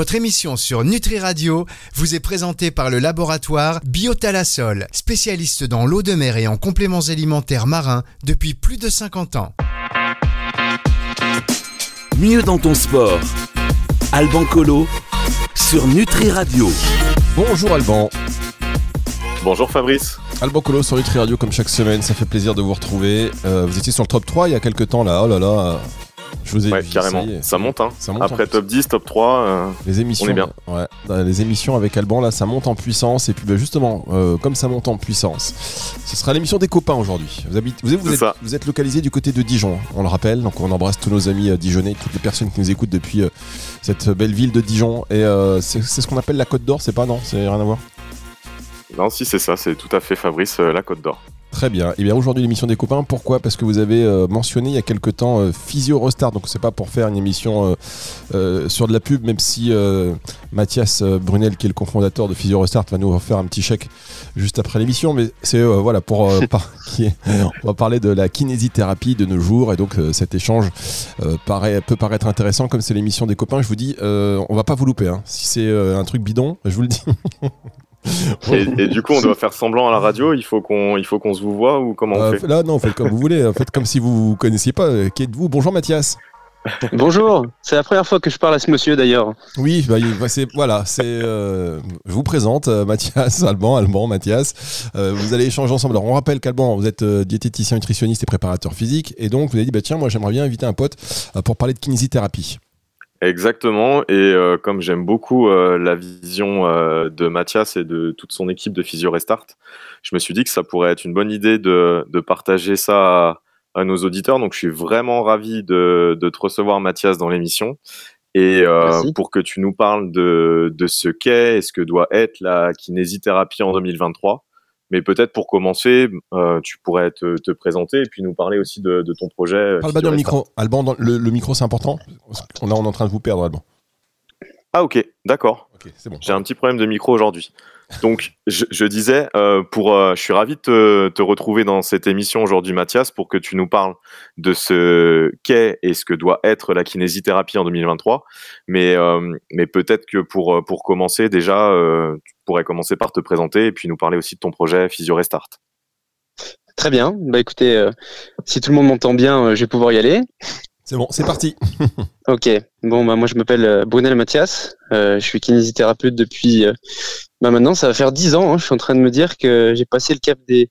Votre émission sur Nutri Radio vous est présentée par le laboratoire Biotalasol, spécialiste dans l'eau de mer et en compléments alimentaires marins depuis plus de 50 ans. Mieux dans ton sport. Alban Colo sur Nutri Radio. Bonjour Alban. Bonjour Fabrice. Alban Colo sur Nutri Radio comme chaque semaine, ça fait plaisir de vous retrouver. Euh, vous étiez sur le top 3 il y a quelques temps là, oh là là. Je vous ai ouais, carrément. Ça, monte, hein. Après top 10, top 3, euh, les émissions, on est bien. Ouais, les émissions avec Alban, là, ça monte en puissance. Et puis, bah, justement, euh, comme ça monte en puissance, ce sera l'émission des copains aujourd'hui. Vous, vous, vous, êtes, vous, êtes, localisé du côté de Dijon, hein, on le rappelle. Donc, on embrasse tous nos amis dijonnais, toutes les personnes qui nous écoutent depuis cette belle ville de Dijon. Et c'est ce qu'on appelle la Côte d'Or, c'est pas, non? C'est rien à voir? Non, si c'est ça, c'est tout à fait Fabrice, la Côte d'Or. Très bien. Et eh bien aujourd'hui l'émission des copains, pourquoi? Parce que vous avez euh, mentionné il y a quelque temps euh, Physio Restart. Donc c'est pas pour faire une émission euh, sur de la pub, même si Mathias Brunel, qui est le cofondateur de Physio Restart, va nous faire un petit chèque juste après l'émission. Mais c'est voilà pour on va parler de la kinésithérapie de nos jours et donc cet échange peut paraître intéressant comme c'est l'émission des copains. Je vous dis, on va pas vous louper. Hein. Si c'est un truc bidon, je vous le dis. et, du coup, on doit faire semblant à la radio. Il faut qu'on, il faut qu'on se vous voit ou comment on euh, fait Là, non, faites comme vous voulez. Faites comme si vous ne connaissiez pas. Euh, qui êtes-vous? Bonjour Mathias. Bonjour, c'est la première fois que je parle à ce monsieur d'ailleurs. Oui, bah, c'est voilà, c'est euh, je vous présente Mathias Alban, Alban Mathias. vous allez échanger ensemble. Alors on rappelle qu'Alban, vous êtes diététicien, nutritionniste et préparateur physique, et donc vous avez dit bah tiens, moi j'aimerais bien inviter un pote pour parler de kinésithérapie. Exactement. Et euh, comme j'aime beaucoup euh, la vision euh, de Mathias et de toute son équipe de Physio Restart, je me suis dit que ça pourrait être une bonne idée de, de partager ça à, nos auditeurs. Donc, je suis vraiment ravi de, de te recevoir, Mathias, dans l'émission. Et pour que tu nous parles de, de ce qu'est et ce que doit être la kinésithérapie en 2023. Mais peut-être pour commencer, euh, tu pourrais te, présenter et puis nous parler aussi de, ton projet. Parle pas dans le micro. Alban, le, micro c'est important. On, on est en train de vous perdre, Alban. Ah ok, d'accord. J'ai un petit problème de micro aujourd'hui. Donc, je, disais, euh, pour, euh, je suis ravi de te, retrouver dans cette émission aujourd'hui, Mathias, pour que tu nous parles de ce qu'est et ce que doit être la kinésithérapie en 2023. Mais, euh, mais peut-être que pour, pour commencer, déjà, tu pourrais commencer par te présenter et puis nous parler aussi de ton projet Physio Restart. Très bien. Bah écoutez, si tout le monde m'entend bien, je vais pouvoir y aller. C'est bon, c'est parti. ok. Bon, bah, moi, je m'appelle Brunel Mathias. je suis kinésithérapeute depuis bah maintenant, ça va faire 10 ans. Hein. Je suis en train de me dire que j'ai passé le cap des,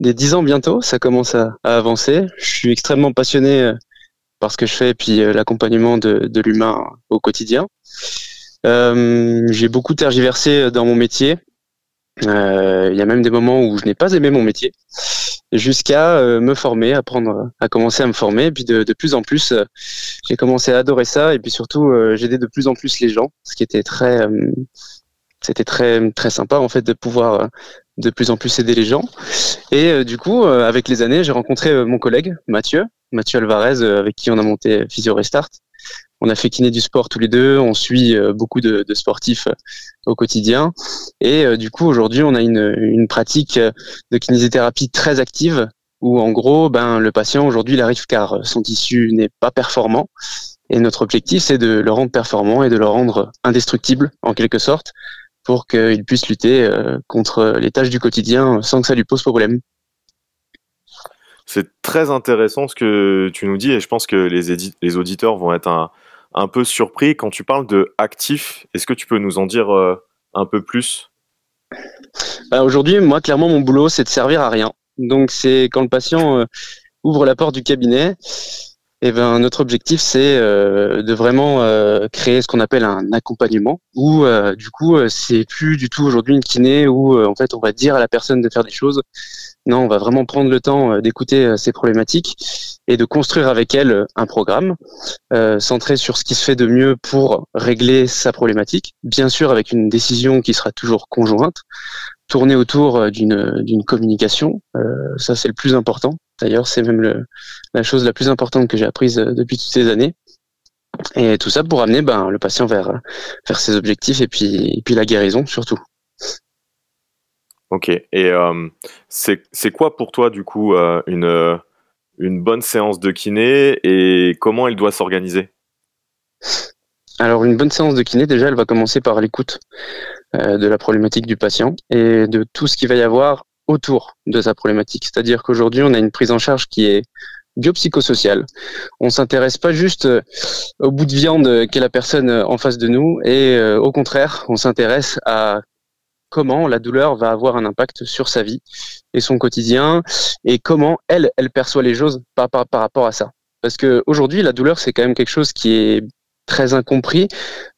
des 10 ans bientôt. Ça commence à, avancer. Je suis extrêmement passionné euh, par ce que je fais et puis euh, l'accompagnement de, de l'humain au quotidien. Euh, j'ai beaucoup tergiversé dans mon métier. Euh, il y a même des moments où je n'ai pas aimé mon métier, jusqu'à me former, apprendre à commencer à me former. Et puis de, de plus en plus, j'ai commencé à adorer ça. Et puis surtout, j'aidais de plus en plus les gens, ce qui était très c'était très très sympa en fait de pouvoir euh, de plus en plus aider les gens. Et euh, du coup, euh, avec les années, j'ai rencontré mon collègue Mathieu, Mathieu Alvarez, avec qui on a monté Physio Restart. On a fait kiné du sport tous les deux, on suit beaucoup de, sportifs au quotidien. Et du coup, aujourd'hui, on a une, une pratique de kinésithérapie très active où en gros, ben, le patient aujourd'hui il arrive car son tissu n'est pas performant. Et notre objectif, c'est de le rendre performant et de le rendre indestructible en quelque sorte pour qu'il puisse lutter euh, contre les tâches du quotidien sans que ça lui pose problème. C'est très intéressant ce que tu nous dis et je pense que les, les auditeurs vont être un, peu surpris quand tu parles de actif. Est-ce que tu peux nous en dire euh, un peu plus? Bah, Aujourd'hui, moi, clairement, mon boulot, c'est de servir à rien. Donc, c'est quand le patient euh, ouvre la porte du cabinet, eh ben, notre objectif, c'est euh, de vraiment créer ce qu'on appelle un accompagnement, où du coup, c'est plus du tout aujourd'hui une kiné où en fait on va dire à la personne de faire des choses. Non, on va vraiment prendre le temps d'écouter ses problématiques et de construire avec elle un programme centré sur ce qui se fait de mieux pour régler sa problématique. Bien sûr, avec une décision qui sera toujours conjointe, tourner autour d'une communication. ça, c'est le plus important D'ailleurs, c'est même la chose la plus importante que j'ai apprise euh, depuis toutes ces années. Et tout ça pour amener ben, le patient vers, ses objectifs et puis, puis la guérison surtout. Ok. Et euh, c'est quoi pour toi, du coup, euh, une, une bonne séance de kiné et comment elle doit s'organiser? Alors une bonne séance de kiné, déjà, elle va commencer par l'écoute euh, de la problématique du patient et de tout ce qu'il va y avoir autour de sa problématique. C'est-à-dire qu'aujourd'hui, on a une prise en charge qui est biopsychosociale. On s'intéresse pas juste euh, au bout de viande qu'est la personne en face de nous et euh, au contraire, on s'intéresse à comment la douleur va avoir un impact sur sa vie et son quotidien et comment elle, elle perçoit les choses par, par, par rapport à ça. Parce que aujourd'hui, la douleur, c'est quand même quelque chose qui est très incompris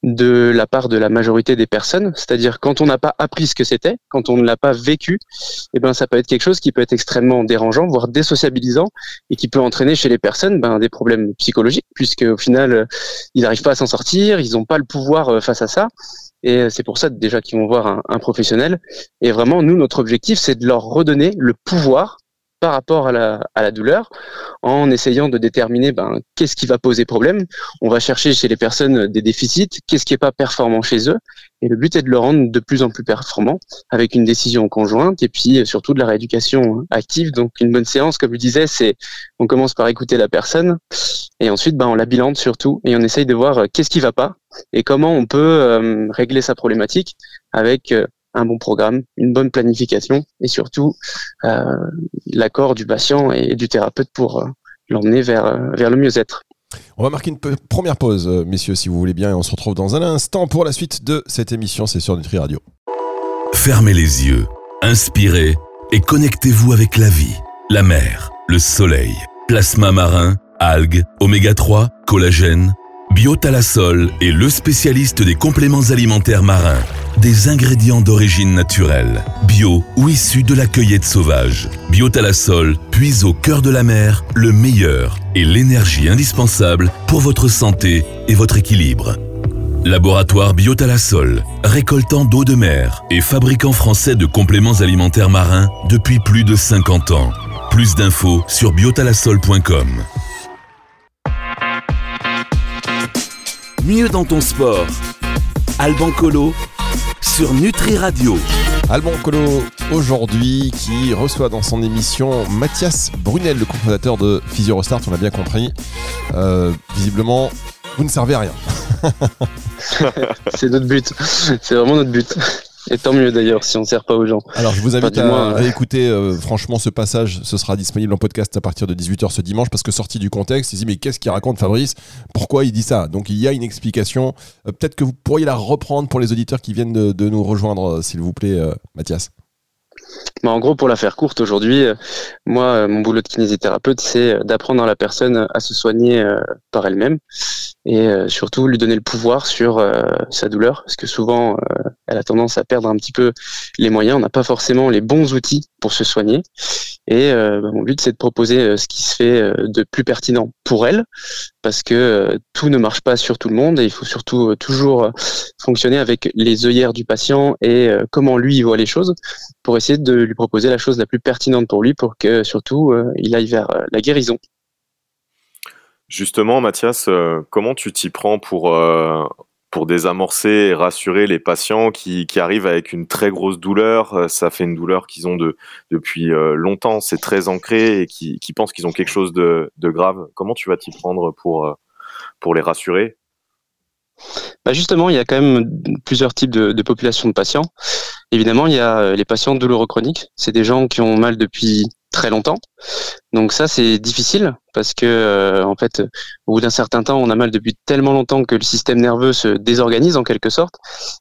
de la part de la majorité des personnes. C'est-à-dire quand on n'a pas appris ce que c'était, quand on ne l'a pas vécu, eh ben ça peut être quelque chose qui peut être extrêmement dérangeant, voire désociabilisant, et qui peut entraîner chez les personnes ben, des problèmes psychologiques, puisque au final euh, ils n'arrivent pas à s'en sortir, ils n'ont pas le pouvoir euh, face à ça. Et c'est pour ça déjà qu'ils vont voir un, un professionnel. Et vraiment, nous, notre objectif, c'est de leur redonner le pouvoir par rapport à la, douleur en essayant de déterminer ben, qu'est-ce qui va poser problème. On va chercher chez les personnes des déficits, qu'est-ce qui n'est pas performant chez eux. Et le but est de le rendre de plus en plus performant avec une décision conjointe et puis surtout de la rééducation active. Donc une bonne séance, comme je disais, c'est on commence par écouter la personne et ensuite ben, on la bilante surtout et on essaye de voir qu'est-ce qui va pas et comment on peut euh, régler sa problématique avec euh, un bon programme, une bonne planification et surtout euh, l'accord du patient et du thérapeute pour euh, l'emmener vers, euh, vers le mieux-être. On va marquer une première pause, messieurs, si vous voulez bien, et on se retrouve dans un instant pour la suite de cette émission. C'est sur Nutri Radio. Fermez les yeux, inspirez et connectez-vous avec la vie, la mer, le soleil, plasma marin, algues, oméga 3, collagène Biotalasol est le spécialiste des compléments alimentaires marins, des ingrédients d'origine naturelle, bio ou issus de la cueillette sauvage. Biotalasol puise au cœur de la mer le meilleur et l'énergie indispensable pour votre santé et votre équilibre. Laboratoire Biotalasol, récoltant d'eau de mer et fabricant français de compléments alimentaires marins depuis plus de 50 ans. Plus d'infos sur biotalasol.com. Mieux dans ton sport. Alban Colo sur Nutri Radio. Alban Colo aujourd'hui qui reçoit dans son émission Mathias Brunel, le cofondateur de Physio Restart, on l'a bien compris. Euh, visiblement, vous ne servez à rien. c'est notre but. C'est vraiment notre but. Et tant mieux d'ailleurs si on ne sert pas aux gens. Alors je vous invite à réécouter euh, franchement ce passage, ce sera disponible en podcast à partir de 18h ce dimanche parce que sorti du contexte, il dit mais qu'est-ce qu'il raconte Fabrice? Pourquoi il dit ça? Donc il y a une explication. Euh, peut-être que vous pourriez la reprendre pour les auditeurs qui viennent de, nous rejoindre, euh, s'il vous plaît, Mathias. Bah, en gros, pour la faire courte, aujourd'hui, moi, mon boulot de kinésithérapeute, c'est d'apprendre à la personne à se soigner par elle-même et surtout lui donner le pouvoir sur sa douleur, parce que souvent, elle a tendance à perdre un petit peu les moyens. On n'a pas forcément les bons outils pour se soigner. Et euh, bah, mon but, c'est de proposer euh, ce qui se fait euh, de plus pertinent pour elle, parce que tout ne marche pas sur tout le monde et il faut surtout toujours fonctionner avec les œillères du patient et comment lui il voit les choses pour essayer de lui proposer la chose la plus pertinente pour lui pour que surtout il aille vers la guérison. Justement, Mathias, comment tu t'y prends pour pour désamorcer et rassurer les patients qui, qui, arrivent avec une très grosse douleur? Euh, ça fait une douleur qu'ils ont de, depuis euh, longtemps, c'est très ancré et qui, qui pensent qu'ils ont quelque chose de, de, grave. Comment tu vas t'y prendre pour, euh, pour les rassurer? Bah Justement, il y a quand même plusieurs types de, de populations de patients. Évidemment, il y a les patients douloureux chroniques. C'est des gens qui ont mal depuis très longtemps. Donc ça c'est difficile parce que euh, en fait au bout d'un certain temps on a mal depuis tellement longtemps que le système nerveux se désorganise en quelque sorte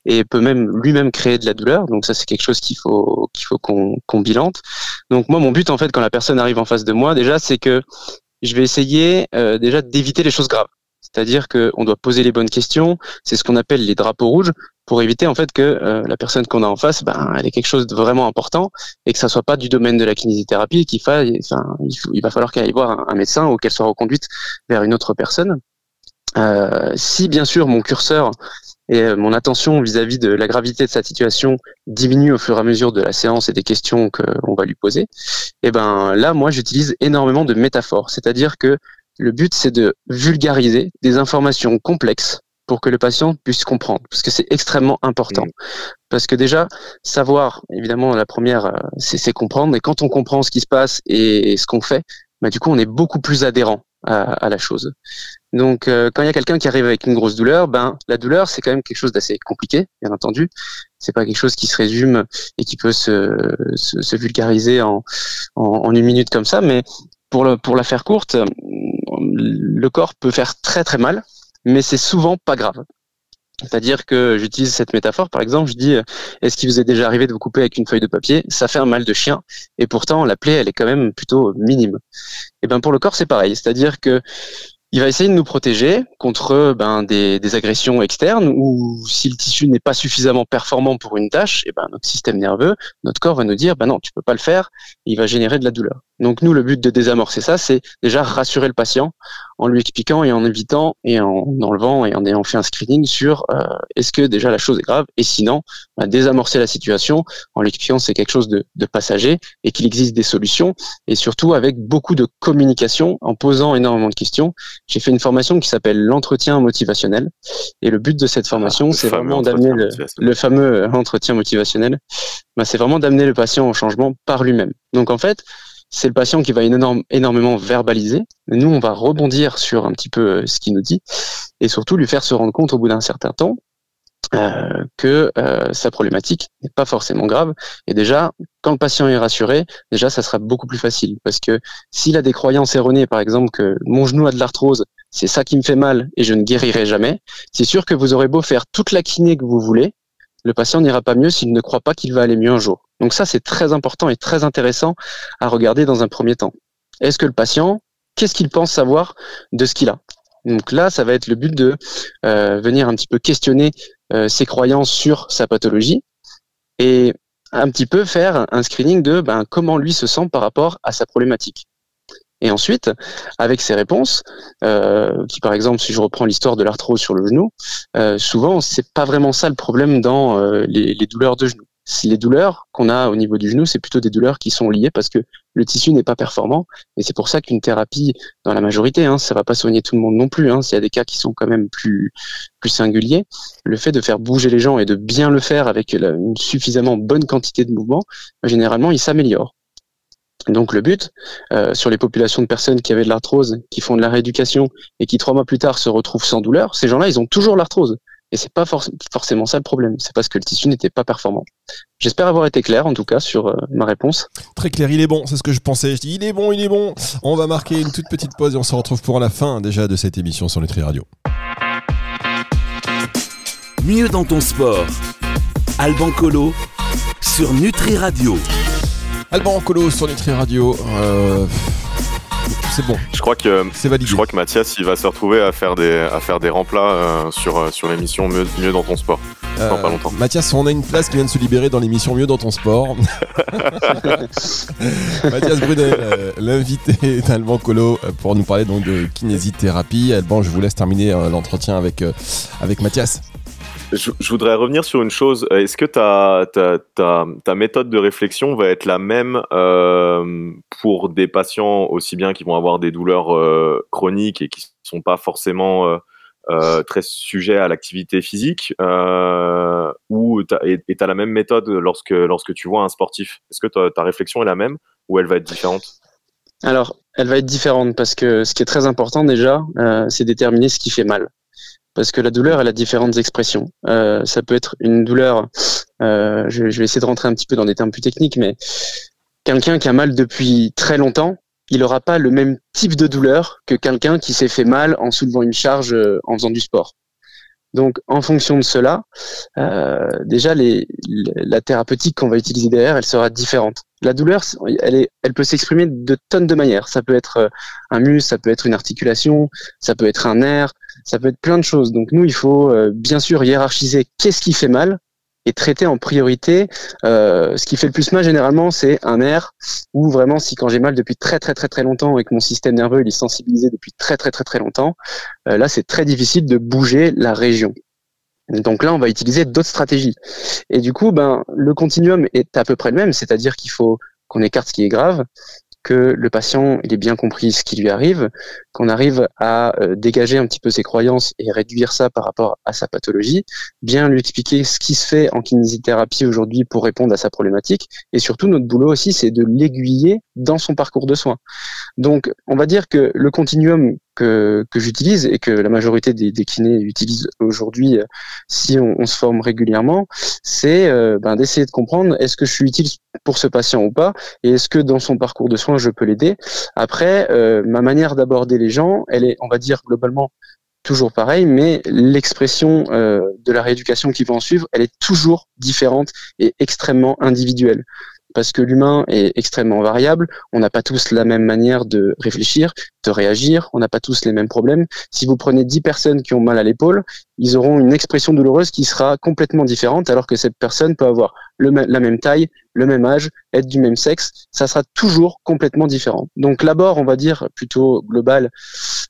et peut même lui-même créer de la douleur. Donc ça c'est quelque chose qu'il faut qu'il faut qu'on bilante. Donc moi mon but en fait quand la personne arrive en face de moi déjà c'est que je vais essayer euh, déjà d'éviter les choses graves. C'est-à-dire qu'on doit poser les bonnes questions. C'est ce qu'on appelle les drapeaux rouges pour éviter en fait que euh, la personne qu'on a en face, ben, elle ait quelque chose de vraiment important et que ça soit pas du domaine de la kinésithérapie, qu'il faille, enfin, il, va falloir qu'elle aille voir un, médecin ou qu'elle soit reconduite vers une autre personne. Euh, si bien sûr mon curseur et euh, mon attention vis-à-vis de la gravité de sa situation diminue au fur et à mesure de la séance et des questions qu'on va lui poser, et eh ben là moi j'utilise énormément de métaphores, c'est-à-dire que le but, c'est de vulgariser des informations complexes pour que le patient puisse comprendre, parce que c'est extrêmement important. Mmh. Parce que déjà, savoir, évidemment, la première, euh, c'est comprendre, et quand on comprend ce qui se passe et ce qu'on fait, bah, du coup, on est beaucoup plus adhérent à, la chose. Donc, euh, quand il y a quelqu'un qui arrive avec une grosse douleur, ben la douleur c'est quand même quelque chose d'assez compliqué, bien entendu. C'est pas quelque chose qui se résume et qui peut se, se, vulgariser en, en, en, une minute comme ça. Mais pour le, pour la faire courte, le corps peut faire très très mal, mais c'est souvent pas grave. C'est-à-dire que j'utilise cette métaphore, par exemple, je dis, est-ce qu'il vous est déjà arrivé de vous couper avec une feuille de papier? Ça fait un mal de chien, et pourtant la plaie, elle est quand même plutôt minime. Et ben pour le corps, c'est pareil. C'est-à-dire que il va essayer de nous protéger contre ben, des, agressions externes ou si le tissu n'est pas suffisamment performant pour une tâche, et ben, notre système nerveux, notre corps va nous dire ben non, tu peux pas le faire, il va générer de la douleur. Donc nous, le but de désamorcer ça, c'est déjà rassurer le patient en lui expliquant et en évitant et en enlevant et en ayant fait un screening sur euh, est-ce que déjà la chose est grave et sinon bah, désamorcer la situation en lui expliquant que c'est quelque chose de, de passager et qu'il existe des solutions et surtout avec beaucoup de communication en posant énormément de questions. J'ai fait une formation qui s'appelle l'entretien motivationnel et le but de cette formation, ah, c'est vraiment d'amener le, le, fameux entretien motivationnel. Bah, c'est vraiment d'amener le patient au changement par lui-même. Donc en fait, c'est le patient qui va énormément verbaliser. Nous, on va rebondir sur un petit peu euh, ce qu'il nous dit et surtout lui faire se rendre compte au bout d'un certain temps euh, que euh, sa problématique n'est pas forcément grave. Et déjà, quand le patient est rassuré, déjà, ça sera beaucoup plus facile. Parce que s'il a des croyances erronées, par exemple, que mon genou a de l'arthrose, c'est ça qui me fait mal et je ne guérirai jamais, c'est sûr que vous aurez beau faire toute la kiné que vous voulez, le patient n'ira pas mieux s'il ne croit pas qu'il va aller mieux un jour. Donc ça, c'est très important et très intéressant à regarder dans un premier temps. Est-ce que le patient, qu'est-ce qu'il pense savoir de ce qu'il a? Donc là, ça va être le but de euh, venir un petit peu questionner euh, ses croyances sur sa pathologie et un petit peu faire un screening de ben, comment lui se sent par rapport à sa problématique. Et ensuite, avec ces réponses, euh, qui par exemple, si je reprends l'histoire de l'arthrose sur le genou, euh, souvent c'est pas vraiment ça le problème dans euh, les, les, douleurs de genou. Les douleurs qu'on a au niveau du genou, c'est plutôt des douleurs qui sont liées parce que le tissu n'est pas performant. Et c'est pour ça qu'une thérapie, dans la majorité, hein, ça va pas soigner tout le monde non plus. Hein, S'il y a des cas qui sont quand même plus plus singuliers, le fait de faire bouger les gens et de bien le faire avec une suffisamment bonne quantité de mouvement, généralement, il s'améliore. Donc le but, euh, sur les populations de personnes qui avaient de l'arthrose, qui font de la rééducation et qui trois mois plus tard se retrouvent sans douleur, ces gens-là, ils ont toujours l'arthrose. Et c'est pas forcément ça le problème. C'est parce que le tissu n'était pas performant. J'espère avoir été clair, en tout cas, sur euh, ma réponse. Très clair, il est bon. C'est ce que je pensais. Je dis, il est bon, il est bon. On va marquer une toute petite pause et on se retrouve pour la fin déjà de cette émission sur Nutri Radio. Mieux dans ton sport. Alban Colo sur Nutri Radio. Alban Colo sur Nutri Radio. Euh, c'est bon. Je crois que c'est validé. Je crois que Mathias, il va se retrouver à faire des à faire des remplats euh, sur euh, sur l'émission mieux, mieux dans ton sport. dans pas longtemps. Mathias, on a une place qui vient de se libérer dans l'émission Mieux dans ton sport. Mathias Brunel, l'invité d'Alban Colo pour nous parler donc de kinésithérapie. Alban, je vous laisse terminer l'entretien avec avec Mathias. Je, voudrais revenir sur une chose. Est-ce que ta, méthode de réflexion va être la même euh, pour des patients aussi bien qui vont avoir des douleurs euh, chroniques et qui ne sont pas forcément euh, très sujets à l'activité physique ou tu as la même méthode lorsque, tu vois un sportif? Est-ce que ta, ta réflexion est la même ou elle va être différente? Alors, elle va être différente parce que ce qui est très important déjà, c'est déterminer ce qui fait mal parce que la douleur, elle a différentes expressions. Euh, ça peut être une douleur, euh, je, vais essayer de rentrer un petit peu dans des termes plus techniques, mais quelqu'un qui a mal depuis très longtemps, il n'aura pas le même type de douleur que quelqu'un qui s'est fait mal en soulevant une charge euh, en faisant du sport. Donc, en fonction de cela, euh, déjà, les, la thérapeutique qu'on va utiliser derrière, elle sera différente. La douleur, elle, est, elle peut s'exprimer de tonnes de manières. Ça peut être euh, un muscle, ça peut être une articulation, ça peut être un nerf, ça peut être plein de choses. Donc, nous, il faut euh, bien sûr hiérarchiser qu'est-ce qui fait mal et traiter en priorité. Euh, ce qui fait le plus mal généralement, c'est un nerf ou vraiment si quand j'ai mal depuis très très très très longtemps et que mon système nerveux est sensibilisé depuis très très très très longtemps, euh, là c'est très difficile de bouger la région. Donc là, on va utiliser d'autres stratégies. Et du coup, ben, le continuum est à peu près le même, c'est-à-dire qu'il faut qu'on écarte ce qui est grave, que le patient il ait bien compris ce qui lui arrive, qu'on arrive à euh, dégager un petit peu ses croyances et réduire ça par rapport à sa pathologie, bien lui expliquer ce qui se fait en kinésithérapie aujourd'hui pour répondre à sa problématique, et surtout notre boulot aussi c'est de l'aiguiller dans son parcours de soins. Donc on va dire que le continuum que, que j'utilise et que la majorité des, des kinés utilisent aujourd'hui euh, si on, se forme régulièrement, c'est euh, ben, d'essayer de comprendre est-ce que je suis utile pour ce patient ou pas et est-ce que dans son parcours de soins je peux l'aider. Après, ma manière d'aborder gens, elle est, on va dire globalement toujours pareil, mais l'expression euh, de la rééducation qui va en suivre, elle est toujours différente et extrêmement individuelle parce que l'humain est extrêmement variable. On n'a pas tous la même manière de réfléchir, de réagir. On n'a pas tous les mêmes problèmes. Si vous prenez 10 personnes qui ont mal à l'épaule, ils auront une expression douloureuse qui sera complètement différente, alors que cette personne peut avoir la même taille, le même âge, être du même sexe. Ça sera toujours complètement différent. Donc l'abord, on va dire plutôt global,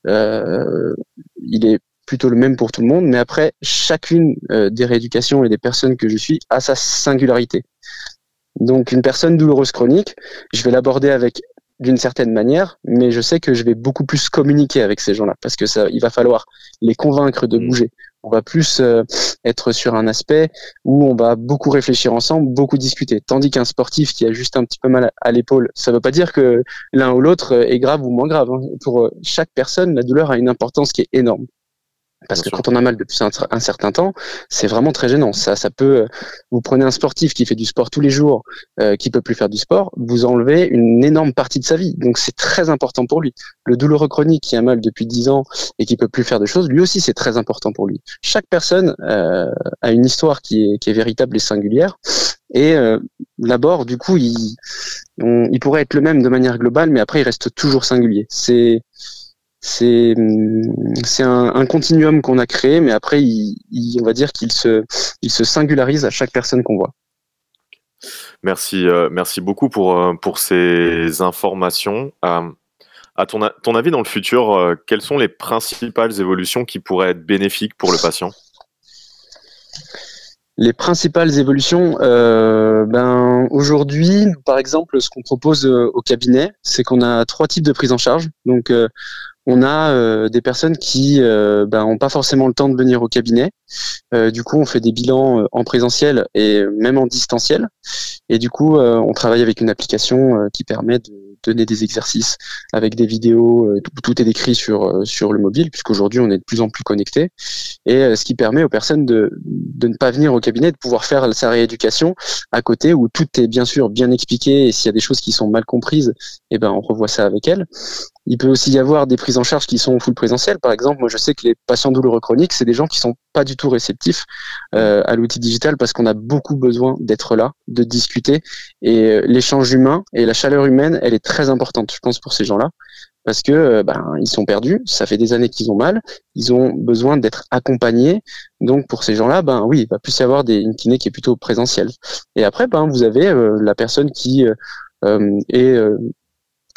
euh, il est plutôt le même pour tout le monde, mais après, chacune euh, des rééducations et des personnes que je suis a sa singularité. Donc une personne douloureuse chronique, je vais l'aborder avec d'une certaine manière, mais je sais que je vais beaucoup plus communiquer avec ces gens-là parce que ça, il va falloir les convaincre de mmh. bouger. On va plus euh, être sur un aspect où on va beaucoup réfléchir ensemble, beaucoup discuter. Tandis qu'un sportif qui a juste un petit peu mal à l'épaule, ça ne veut pas dire que l'un ou l'autre est grave ou moins grave. Hein. Pour euh, chaque personne, la douleur a une importance qui est énorme. Parce que quand on a mal depuis un, certain temps, c'est vraiment très gênant. Ça, ça peut. Vous prenez un sportif qui fait du sport tous les jours, euh, qui peut plus faire du sport, vous enlevez une énorme partie de sa vie. Donc c'est très important pour lui. Le douloureux chronique qui a mal depuis 10 ans et qui peut plus faire de choses, lui aussi c'est très important pour lui. Chaque personne euh, a une histoire qui est, qui est véritable et singulière. Et euh, d'abord, du coup, il, il pourrait être le même de manière globale, mais après il reste toujours singulier. C'est c'est c'est un, un, continuum qu'on a créé, mais après, il, on va dire qu'il se, il se singularise à chaque personne qu'on voit. Merci, euh, merci beaucoup pour, euh, pour ces informations. Euh, à ton, ton avis, dans le futur, euh, quelles sont les principales évolutions qui pourraient être bénéfiques pour le patient? Les principales évolutions, euh, ben aujourd'hui, par exemple, ce qu'on propose au cabinet, c'est qu'on a trois types de prise en charge. Donc, euh, on a euh, des personnes qui n'ont euh, ben, pas forcément le temps de venir au cabinet. Euh, du coup, on fait des bilans en présentiel et même en distanciel. Et du coup, on travaille avec une application qui permet de donner des exercices avec des vidéos. Tout, est décrit sur sur le mobile, puisqu'aujourd'hui on est de plus en plus connecté. Et ce qui permet aux personnes de, de ne pas venir au cabinet, de pouvoir faire sa rééducation à côté, où tout est bien sûr bien expliqué. Et s'il y a des choses qui sont mal comprises, eh ben on revoit ça avec elle. Il peut aussi y avoir des prises en charge qui sont full présentiel. Par exemple, moi je sais que les patients douloureux chroniques, c'est des gens qui sont pas du tout réceptifs euh, à l'outil digital parce qu'on a beaucoup besoin d'être là, de discuter. Et euh, l'échange humain et la chaleur humaine, elle est très importante, je pense, pour ces gens-là. Parce que euh, ben, ils sont perdus, ça fait des années qu'ils ont mal, ils ont besoin d'être accompagnés. Donc pour ces gens-là, ben oui, il va plus y avoir des, une kiné qui est plutôt présentielle. Et après, ben vous avez la personne qui est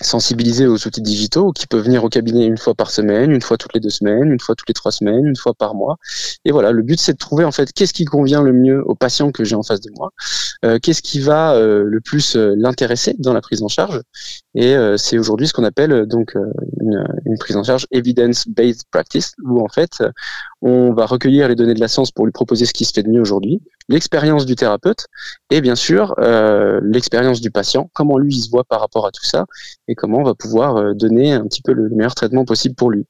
sensibiliser aux outils digitaux, qui peut venir au cabinet une fois par semaine, une fois toutes les deux semaines, une fois toutes les trois semaines, une fois par mois. Et voilà, le but c'est de trouver en fait qu'est-ce qui convient le mieux au patient que j'ai en face de moi, euh, qu'est-ce qui va euh, le plus euh, l'intéresser dans la prise en charge. Et c'est aujourd'hui ce qu'on appelle donc une, prise en charge evidence-based practice, où en fait on va recueillir les données de la science pour lui proposer ce qui se fait de mieux aujourd'hui, l'expérience du thérapeute et bien sûr l'expérience du patient, comment lui il se voit par rapport à tout ça et comment on va pouvoir euh, donner un petit peu le meilleur traitement possible pour lui.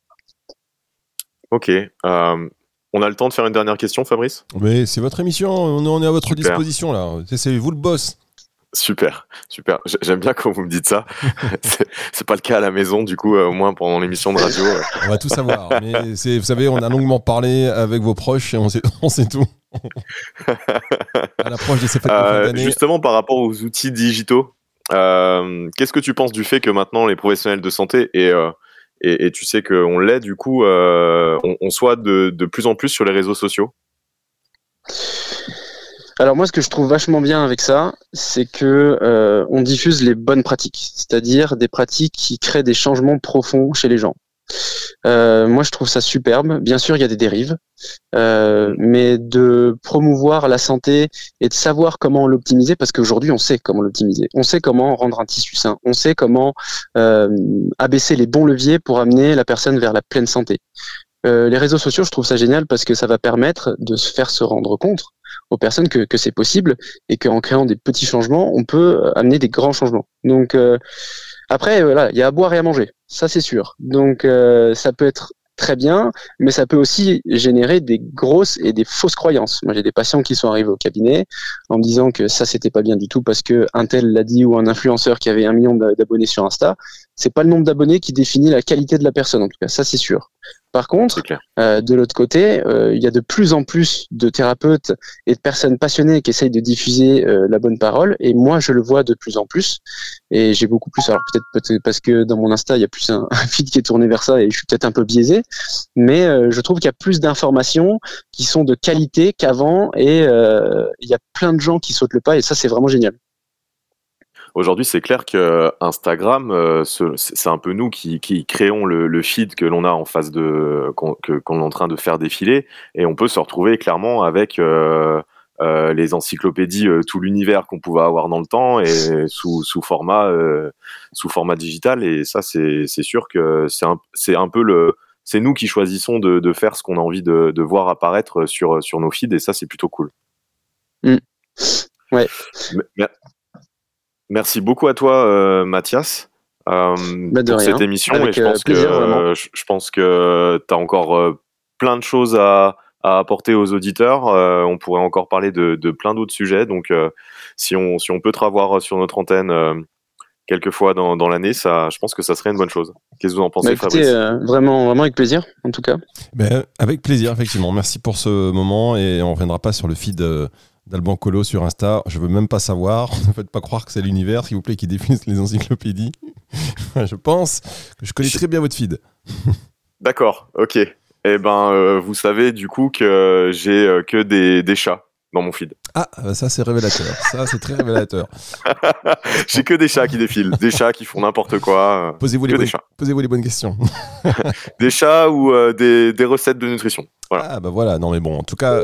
Ok. Euh, on a le temps de faire une dernière question, Fabrice? Mais c'est votre émission, on est à votre disposition là. C'est vous le boss. Super, super. J'aime bien quand vous me dites ça. c'est pas le cas à la maison, du coup, euh, au moins pendant l'émission de radio. On va tout savoir. Mais vous savez, on a longuement parlé avec vos proches et on sait, on sait tout. à l'approche de ces fêtes de Justement, par rapport aux outils digitaux, euh, qu'est-ce que tu penses du fait que maintenant les professionnels de santé et euh, et, tu sais qu'on l'est du coup, euh, on, soit de, de, plus en plus sur les réseaux sociaux? Alors moi, ce que je trouve vachement bien avec ça, c'est que on diffuse les bonnes pratiques, c'est-à-dire des pratiques qui créent des changements profonds chez les gens. Euh, moi, je trouve ça superbe. Bien sûr, il y a des dérives, euh, mais de promouvoir la santé et de savoir comment l'optimiser, parce qu'aujourd'hui, on sait comment l'optimiser. On sait comment rendre un tissu sain. On sait comment euh, abaisser les bons leviers pour amener la personne vers la pleine santé. Les réseaux sociaux, je trouve ça génial parce que ça va permettre de se faire se rendre compte aux personnes que, que c'est possible et qu'en créant des petits changements, on peut amener des grands changements. Donc Après, voilà, il y a à boire et à manger, ça c'est sûr. Donc euh, ça peut être très bien, mais ça peut aussi générer des grosses et des fausses croyances. Moi, j'ai des patients qui sont arrivés au cabinet en me disant que ça, c'était pas bien du tout parce que un tel l'a dit ou un influenceur qui avait un million d'abonnés sur Insta. C'est pas le nombre d'abonnés qui définit la qualité de la personne, en tout cas, ça c'est sûr. Par contre, euh, de l'autre côté, euh, il y a de plus en plus de thérapeutes et de personnes passionnées qui essayent de diffuser euh, la bonne parole. Et moi, je le vois de plus en plus. Et j'ai beaucoup plus. Alors peut-être peut parce que dans mon Insta, il y a plus un, un, feed qui est tourné vers ça et je suis peut-être un peu biaisé. Mais je trouve qu'il y a plus d'informations qui sont de qualité qu'avant. Et il y a plein de gens qui sautent le pas. Et ça, c'est vraiment génial. Aujourd'hui, c'est clair que Instagram, euh, c'est un peu nous qui, créons le, feed que l'on a en face de qu'on est en train de faire défiler, et on peut se retrouver clairement avec euh, euh, les encyclopédies, tout l'univers qu'on pouvait avoir dans le temps, et sous, format sous format digital. Et ça, c'est sûr que c'est un, un peu le c'est nous qui choisissons de, faire ce qu'on a envie de, voir apparaître sur, sur nos feeds et ça c'est plutôt cool. Mmh. Ouais. Merci beaucoup à toi, euh, Mathias, euh, bah, pour cette émission. et je pense, que, je, pense que tu as encore plein de choses à, apporter aux auditeurs. Euh, on pourrait encore parler de, plein d'autres sujets. Donc, si, on, si on peut te revoir sur notre antenne quelques fois dans, l'année, ça, je pense que ça serait une bonne chose. Qu'est-ce que vous en pensez, bah, Fabrice vraiment, vraiment avec plaisir, en tout cas. Ben, avec plaisir, effectivement. Merci pour ce moment et on ne reviendra pas sur le feed d'Alban Colo sur Insta. Je veux même pas savoir. Ne faites pas croire que c'est l'univers, s'il vous plaît, qui définit les encyclopédies. je pense que je connais très bien votre feed. D'accord, ok. Eh ben, euh, vous savez du coup que j'ai euh, que des, des, chats dans mon feed. Ah, euh, ça c'est révélateur. ça c'est très révélateur. j'ai que des chats qui défilent, des chats qui font n'importe quoi. Posez-vous les, bonnes, posez les bonnes questions. des chats ou des, des, recettes de nutrition. Voilà. Ah bah voilà, non mais bon, en tout cas,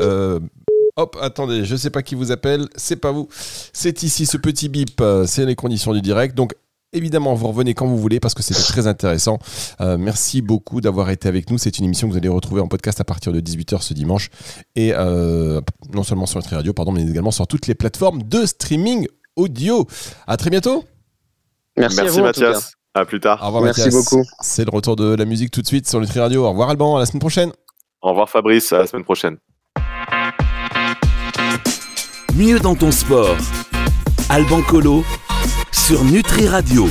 Hop, attendez, je sais pas qui vous appelle, c'est pas vous. C'est ici ce petit bip, euh, c'est les conditions du direct. Donc Évidemment, vous revenez quand vous voulez parce que c'était très intéressant. Euh, merci beaucoup d'avoir été avec nous. C'est une émission que vous allez retrouver en podcast à partir de 18h ce dimanche. Et euh, non seulement sur notre radio, pardon, mais également sur toutes les plateformes de streaming audio. À très bientôt. Merci, à vous, Mathias. À plus tard. Au revoir, Merci beaucoup. C'est le retour de la musique tout de suite sur Nutri Radio. Au revoir, Alban. À la semaine prochaine. Au revoir, Fabrice. À la semaine prochaine. Mieux dans ton sport. Alban Colo sur Nutri Radio.